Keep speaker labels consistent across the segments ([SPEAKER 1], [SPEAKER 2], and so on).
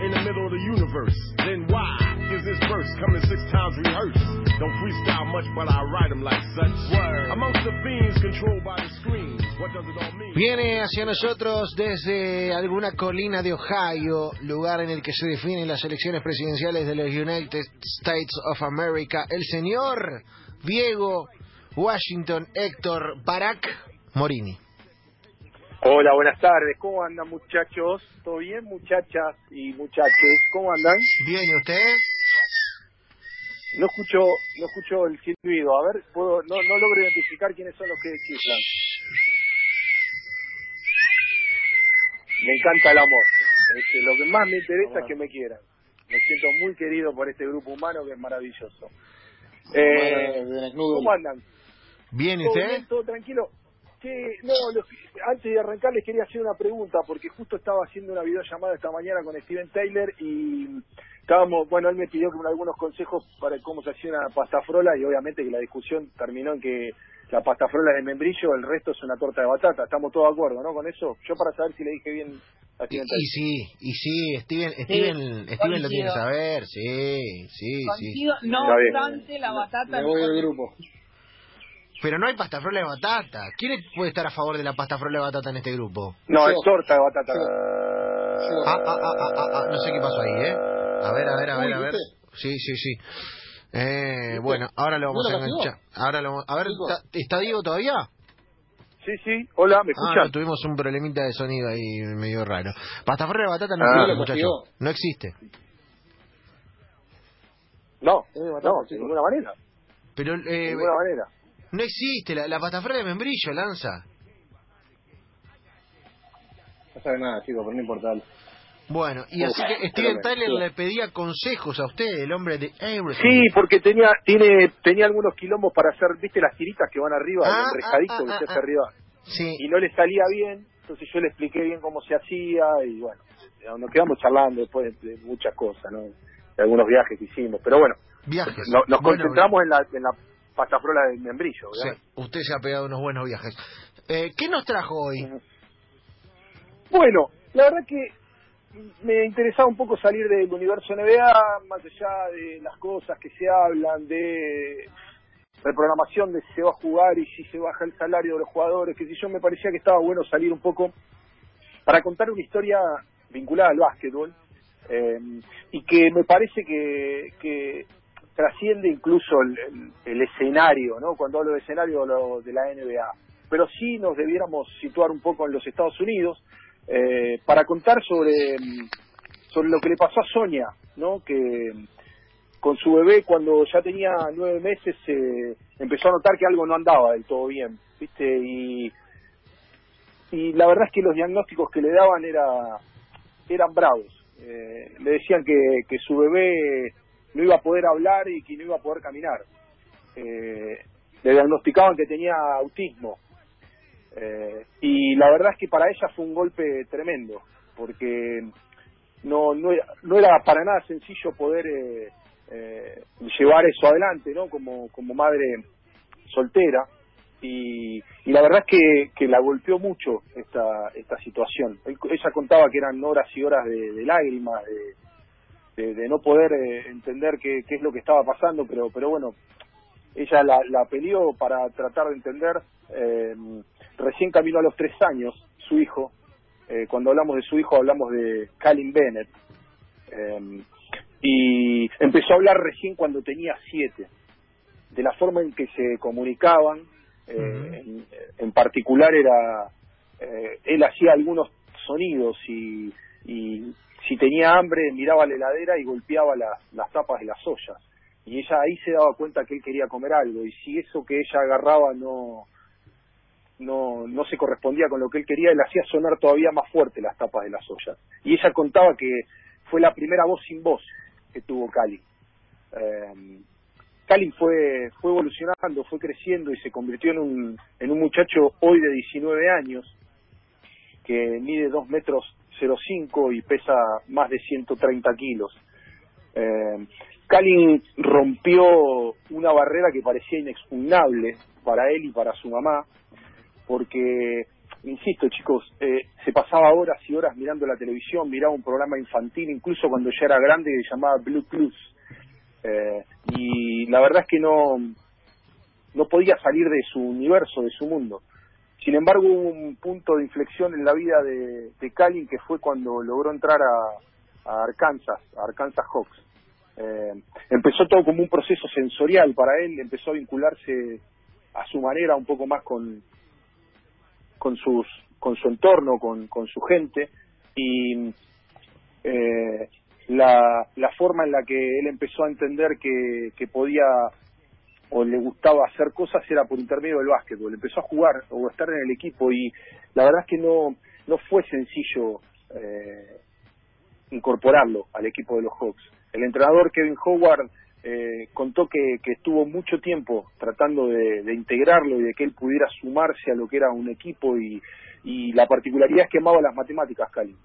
[SPEAKER 1] in the middle of the universe. Then why is this verse coming six times rehearsed? Don't freestyle much, but I write them like such. Word. Amongst the fiends controlled by the screens, what does it all mean?
[SPEAKER 2] Viene hacia nosotros desde alguna colina de Ohio, lugar en el que se definen las elecciones presidenciales de los United States of America, el señor Diego Washington Héctor Barack Morini.
[SPEAKER 3] Hola, buenas tardes. ¿Cómo andan muchachos? ¿Todo bien muchachas y muchachos? ¿Cómo andan?
[SPEAKER 2] Bien, ¿y usted?
[SPEAKER 3] No escucho, no escucho el silbido. A ver, puedo, no, no logro identificar quiénes son los que chiflan. Me encanta el amor. Este, lo que más me interesa es que me quieran. Me siento muy querido por este grupo humano que es maravilloso. Eh, ¿Cómo andan?
[SPEAKER 2] Bien, ¿y
[SPEAKER 3] ¿Todo
[SPEAKER 2] usted?
[SPEAKER 3] bien? ¿Todo tranquilo? Que, no, lo- antes de arrancar les quería hacer una pregunta, porque justo estaba haciendo una videollamada esta mañana con Steven Taylor y estábamos, bueno, él me pidió que algunos consejos para cómo se hacía una pasta frola y obviamente que la discusión terminó en que la pasta frola es de membrillo, el resto es una torta de batata. Estamos todos de acuerdo, ¿no? Con eso, yo para saber si le dije bien a
[SPEAKER 2] Y,
[SPEAKER 3] Steven
[SPEAKER 2] y
[SPEAKER 3] Taylor.
[SPEAKER 2] sí, y sí, Steven, Steven, Steven lo tiene que saber, sí, sí, sí.
[SPEAKER 4] No obstante, la batata...
[SPEAKER 5] Me voy del grupo.
[SPEAKER 2] Pero no hay pasta frola de batata. ¿Quién puede estar a favor de la pasta frola de batata en este grupo?
[SPEAKER 3] No, es torta de batata.
[SPEAKER 5] Yo.
[SPEAKER 2] Ah, ah, ah, ah, ah, ah, no sé qué pasó ahí, ¿eh? A ver, a ver, a ver, a ver. Sí, sí, sí. Eh, bueno, ahora lo vamos
[SPEAKER 5] ¿No
[SPEAKER 2] a enganchar. Ahora lo vamos- A ver. ¿está, está Diego todavía?
[SPEAKER 3] Sí, sí. Hola, ¿me
[SPEAKER 2] Ah,
[SPEAKER 3] escuchan?
[SPEAKER 2] no, tuvimos un problemita de sonido ahí medio raro. Pasta frola de batata no
[SPEAKER 3] Ah.
[SPEAKER 2] existe, muchacho. No existe.
[SPEAKER 3] No, no, de ninguna manera.
[SPEAKER 2] Pero
[SPEAKER 3] De
[SPEAKER 2] eh,
[SPEAKER 3] ninguna manera.
[SPEAKER 2] No existe. La, la de membrillo, Lanza.
[SPEAKER 5] No sabe nada, chicos, pero no importa.
[SPEAKER 2] Bueno, y
[SPEAKER 3] Uf,
[SPEAKER 2] así que Steven. Tyler
[SPEAKER 3] Sí.
[SPEAKER 2] le pedía consejos a usted, el hombre de Everything.
[SPEAKER 3] Sí, porque tenía tiene tenía algunos quilombos para hacer, ¿viste las tiritas que van arriba,
[SPEAKER 2] Ah,
[SPEAKER 3] el enrejadito
[SPEAKER 2] ah,
[SPEAKER 3] que
[SPEAKER 2] ah,
[SPEAKER 3] se
[SPEAKER 2] ah.
[SPEAKER 3] hace arriba?
[SPEAKER 2] Sí.
[SPEAKER 3] Y no le salía bien, entonces yo le expliqué bien cómo se hacía y bueno, nos quedamos charlando después de, muchas cosas, ¿no? De algunos viajes que hicimos, pero bueno,
[SPEAKER 2] Viajes.
[SPEAKER 3] no- nos
[SPEAKER 2] Bueno,
[SPEAKER 3] concentramos en la en la pasta frola del membrillo,
[SPEAKER 2] sí, usted se ha pegado unos buenos viajes. Eh, ¿Qué nos trajo hoy?
[SPEAKER 3] Bueno, la verdad que me interesaba un poco salir del universo NBA, más allá de las cosas que se hablan, de reprogramación de si se va a jugar y si se baja el salario de los jugadores, que si yo me parecía que estaba bueno salir un poco para contar una historia vinculada al básquetbol eh, y que me parece que, que trasciende incluso el, escenario, ¿no? Cuando hablo de escenario hablo de la NBA. Pero sí nos debiéramos situar un poco en los Estados Unidos eh, para contar sobre, mm, sobre lo que le pasó a Sonia, ¿no? Que mm, con su bebé cuando ya tenía nueve meses eh, empezó a notar que algo no andaba del todo bien, ¿viste? Y, y la verdad es que los diagnósticos que le daban era, eran bravos. Eh, le decían que, que su bebé no iba a poder hablar y que no iba a poder caminar. Eh, le diagnosticaban que tenía autismo. Eh, y la verdad es que para ella fue un golpe tremendo, porque no, no, era, no era para nada sencillo poder eh, eh, llevar eso adelante, ¿no? Como, como madre soltera. Y, y la verdad es que, que la golpeó mucho esta, esta situación. Ella contaba que eran horas y horas de, de lágrimas, de, de, de no poder eh, entender qué, qué es lo que estaba pasando, pero, pero bueno, ella la, la peleó para tratar de entender. eh, recién caminó a los tres años su hijo. eh, cuando hablamos de su hijo hablamos de Calin Bennett. eh, y empezó a hablar recién cuando tenía siete. De la forma en que se comunicaban, en, en particular era, eh, él hacía algunos sonidos y, y si tenía hambre miraba la heladera y golpeaba las, tapas de las ollas. Y ella ahí se daba cuenta que él quería comer algo. Y si eso que ella agarraba no no no se correspondía con lo que él quería él hacía sonar todavía más fuerte las tapas de las ollas. Y ella contaba que fue la primera voz sin voz que tuvo Cali. Eh, Cali fue fue evolucionando fue creciendo y se convirtió en un en un muchacho hoy de 19 años que mide 2 metros 05 y pesa más de 130 kilos eh, Kalin rompió una barrera que parecía inexpugnable para él y para su mamá, porque insisto chicos, eh, se pasaba horas y horas mirando la televisión, miraba un programa infantil, incluso cuando ya era grande, que se llamaba Blue Plus. Eh, y la verdad es que no, no podía salir de su universo, de su mundo. Sin embargo, hubo un punto de inflexión en la vida de, de Calin que fue cuando logró entrar a, a Arkansas, a Arkansas Hawks. Eh, empezó todo como un proceso sensorial para él, empezó a vincularse a su manera un poco más con, con sus con su entorno, con, con su gente y eh, la, la forma en la que él empezó a entender que, que podía o le gustaba hacer cosas era por intermedio del básquetbol. Empezó a jugar o a estar en el equipo y la verdad es que no, no fue sencillo eh, incorporarlo al equipo de los Hawks. El entrenador Kevin Howard eh, contó que, que estuvo mucho tiempo tratando de, integrarlo y de que él pudiera sumarse a lo que era un equipo y, y la particularidad es que amaba las matemáticas, Cali.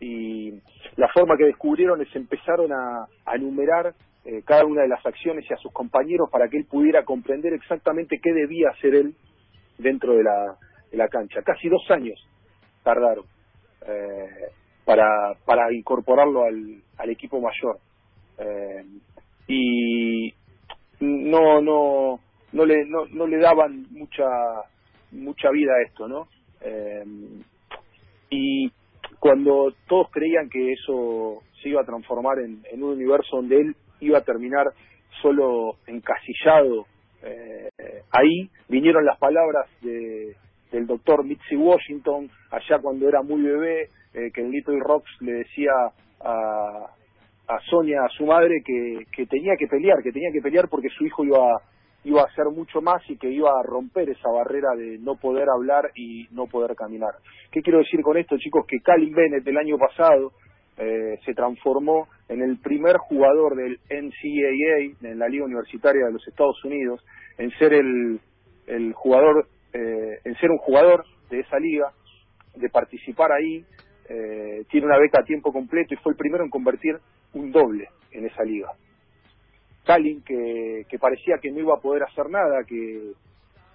[SPEAKER 3] Y la forma que descubrieron es empezaron a, a enumerar eh, cada una de las acciones y a sus compañeros para que él pudiera comprender exactamente qué debía hacer él dentro de la, de la cancha. Casi dos años tardaron eh, para, incorporarlo al, al equipo mayor. Eh, y no, no, no le, no, no le daban mucha, mucha vida a esto, ¿no? Eh, y cuando todos creían que eso se iba a transformar en, en un universo donde él iba a terminar solo encasillado eh, ahí vinieron las palabras de, del doctor Mitzi Washington allá cuando era muy bebé eh, que en Little Rocks le decía a, a Sonia a su madre que, que tenía que pelear que tenía que pelear porque su hijo iba iba a hacer mucho más y que iba a romper esa barrera de no poder hablar y no poder caminar. ¿Qué quiero decir con esto, chicos? Que Calin Bennett el año pasado eh, se transformó en el primer jugador del NCAA, en la Liga Universitaria de los Estados Unidos, en ser el, jugador, eh, en ser un jugador de esa liga, de participar ahí, eh, tiene una beca a tiempo completo y fue el primero en convertir un doble en esa liga. Calin, que, que parecía que no iba a poder hacer nada, que,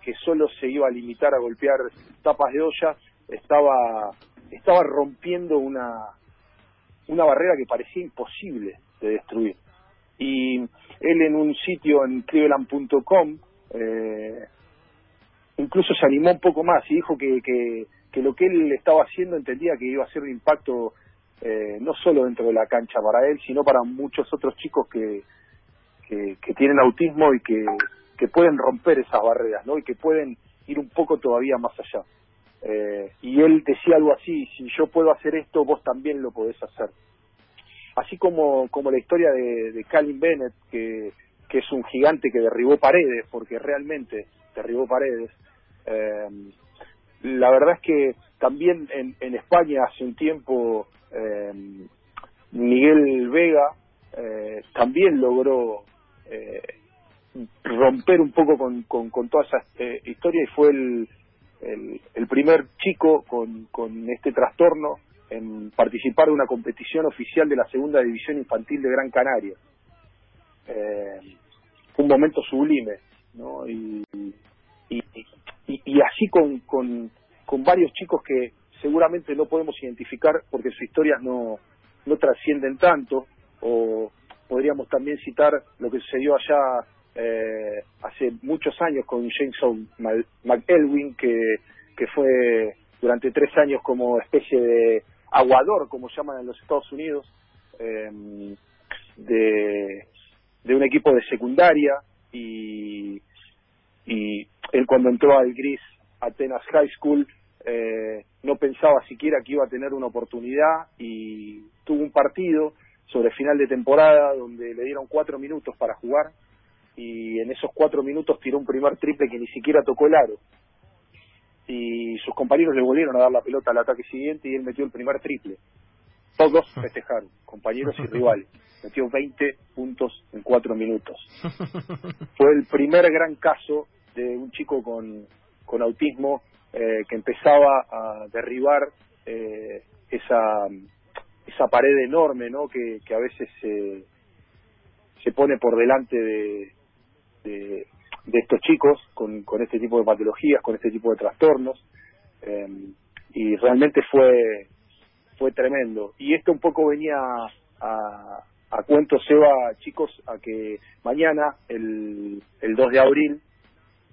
[SPEAKER 3] que solo se iba a limitar a golpear tapas de olla, estaba, estaba rompiendo una, una barrera que parecía imposible de destruir. Y él en un sitio en cleveland.com eh, incluso se animó un poco más y dijo que, que, lo que él estaba haciendo entendía que iba a ser un impacto eh, no solo dentro de la cancha para él, sino para muchos otros chicos que, que, que tienen autismo y que, que pueden romper esas barreras, ¿no? Y que pueden ir un poco todavía más allá. Eh, y él decía algo así, si yo puedo hacer esto, vos también lo podés hacer. Así como, como la historia de, de Calvin Bennett, que, que es un gigante que derribó paredes, porque realmente derribó paredes. Eh, la verdad es que también en, en España hace un tiempo eh, Miguel Vega eh, también logró eh, romper un poco con, con, con toda esa eh, historia y fue el, el, primer chico con, con este trastorno en participar de una competición oficial de la segunda división infantil de Gran Canaria. Eh, un momento sublime, ¿no? Y, y, y, y así con, con, con varios chicos que seguramente no podemos identificar porque sus historias no, no trascienden tanto, o podríamos también citar lo que sucedió allá eh, hace muchos años con Jameson McElwin, que, que fue durante tres años como especie de aguador, como llaman en los Estados Unidos, eh, de, de un equipo de secundaria. Y, y él cuando entró al Gris Atenas High School eh, no pensaba siquiera que iba a tener una oportunidad y tuvo un partido sobre final de temporada donde le dieron cuatro minutos para jugar y en esos cuatro minutos tiró un primer triple que ni siquiera tocó el aro. Y sus compañeros le volvieron a dar la pelota al ataque siguiente y él metió el primer triple. Todos festejaron, compañeros y rivales. Metió 20 puntos en cuatro minutos. Fue el primer gran caso de un chico con, con autismo eh, que empezaba a derribar eh, esa, esa pared enorme ¿no? que, que a veces se, se pone por delante de, de, estos chicos con, con, este tipo de patologías, con este tipo de trastornos. Eh, y realmente fue fue tremendo. Y esto un poco venía a, a cuento, Seba, chicos, a que mañana, el, el 2 de abril,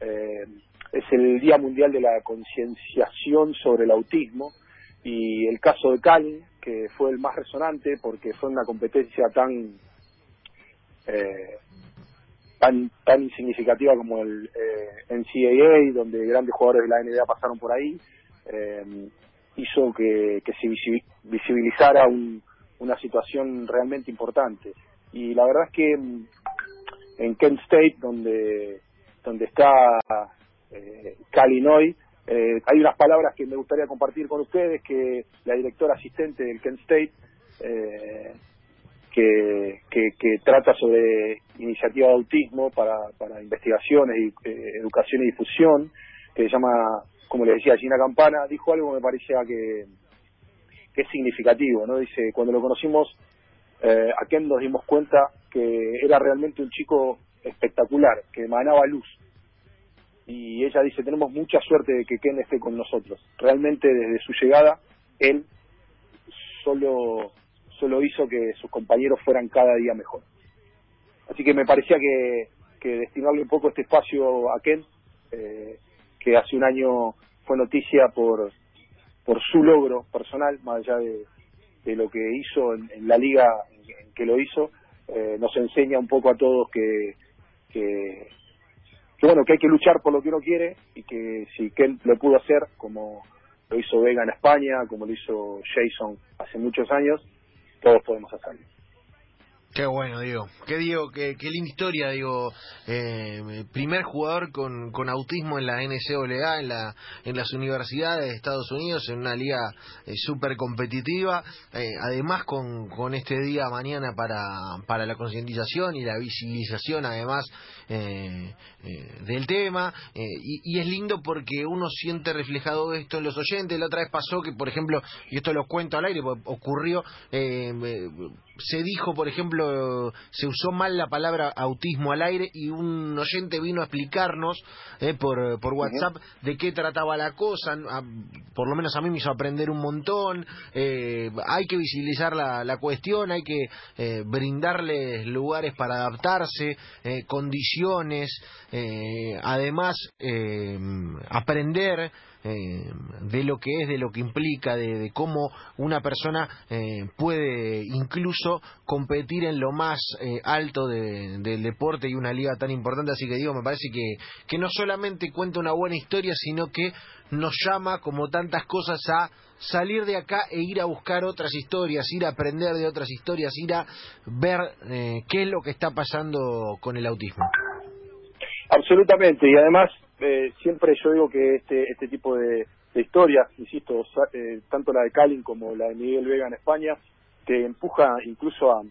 [SPEAKER 3] eh, es el Día Mundial de la Concienciación sobre el Autismo y el caso de Cali, que fue el más resonante porque fue una competencia tan eh, tan tan insignificativa como el eh, NCAA, donde grandes jugadores de la NBA pasaron por ahí, eh, hizo que, que se visibilizara un, una situación realmente importante. Y la verdad es que mm, en Kent State, donde, donde está eh, Calinoy, eh, hay unas palabras que me gustaría compartir con ustedes, que la directora asistente del Kent State, que, que, trata sobre iniciativa de autismo para, para investigaciones y eh, educación y difusión, que se llama, como le decía, Gina Campana, dijo algo que me parecía que, que es significativo, ¿no? Dice, cuando lo conocimos eh, a Ken nos dimos cuenta que era realmente un chico espectacular, que emanaba luz. Y ella dice, tenemos mucha suerte de que Ken esté con nosotros. Realmente desde su llegada, él solo, solo hizo que sus compañeros fueran cada día mejor. Así que me parecía que, que destinarle un poco este espacio a Ken, eh, que hace un año fue noticia por, por su logro personal, más allá de, lo que hizo en, la liga en que lo hizo, eh, nos enseña un poco a todos que, que, bueno, que hay que luchar por lo que uno quiere y que si Ken lo pudo hacer, como lo hizo Vega en España, como lo hizo Jason hace muchos años, todos podemos hacerlo.
[SPEAKER 2] Qué bueno, Diego. Qué, Diego, qué, qué linda historia, digo. Eh, primer jugador con, con autismo en la NCAA, en, la, en las universidades de Estados Unidos, en una liga eh, súper competitiva. Eh, además, con, con este día mañana para, para la concientización y la visibilización, además, eh, eh, del tema. Y, y, es lindo porque uno siente reflejado esto en los oyentes. La otra vez pasó que, por ejemplo, y esto lo cuento al aire, ocurrió, se dijo, por ejemplo, se usó mal la palabra autismo al aire y un oyente vino a explicarnos eh, por, por WhatsApp de qué trataba la cosa, por lo menos a mí me hizo aprender un montón, eh, hay que visibilizar la, la cuestión, hay que eh, brindarles lugares para adaptarse, condiciones, además aprender eh, de lo que es, de lo que implica, de, cómo una persona eh, puede incluso competir en lo más eh, alto del deporte y una liga tan importante. Así que digo, me parece que, que no solamente cuenta una buena historia, sino que nos llama, como tantas cosas, a salir de acá e ir a buscar otras historias, ir a aprender de otras historias, ir a ver qué es lo que está pasando con el autismo.
[SPEAKER 3] Absolutamente, y además eh, siempre yo digo que este este tipo de, historias, insisto, eh, tanto la de Calin como la de Miguel Vega en España, te empuja incluso a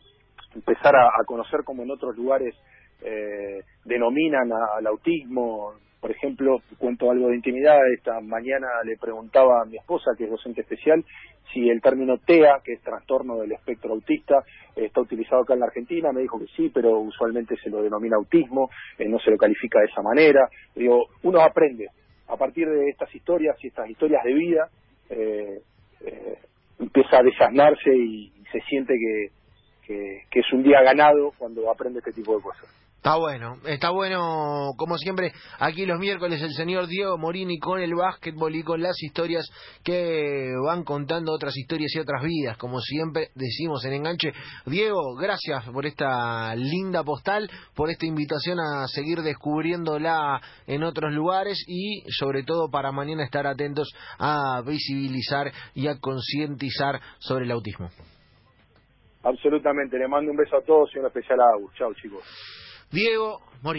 [SPEAKER 3] empezar a, conocer como en otros lugares eh, denominan al autismo, por ejemplo, cuento algo de intimidad, esta mañana le preguntaba a mi esposa, que es docente especial, si el término TEA, que es trastorno del espectro autista, está utilizado acá en la Argentina, me dijo que sí, pero usualmente se lo denomina autismo, eh, no se lo califica de esa manera. Digo, uno aprende a partir de estas historias y estas historias de vida, eh, eh, empieza a desasnarse y, se siente que, que es un día ganado cuando aprende este tipo de cosas.
[SPEAKER 2] Está bueno, está bueno, como siempre, aquí los miércoles el señor Diego Morini con el básquetbol y con las historias que van contando otras historias y otras vidas, como siempre decimos en Enganche. Diego, gracias por esta linda postal, por esta invitación a seguir descubriéndola en otros lugares y sobre todo para mañana estar atentos a visibilizar y a concientizar sobre el autismo.
[SPEAKER 3] Absolutamente, le mando un beso a todos y un especial a Agus. Chao chicos.
[SPEAKER 2] Diego Morín.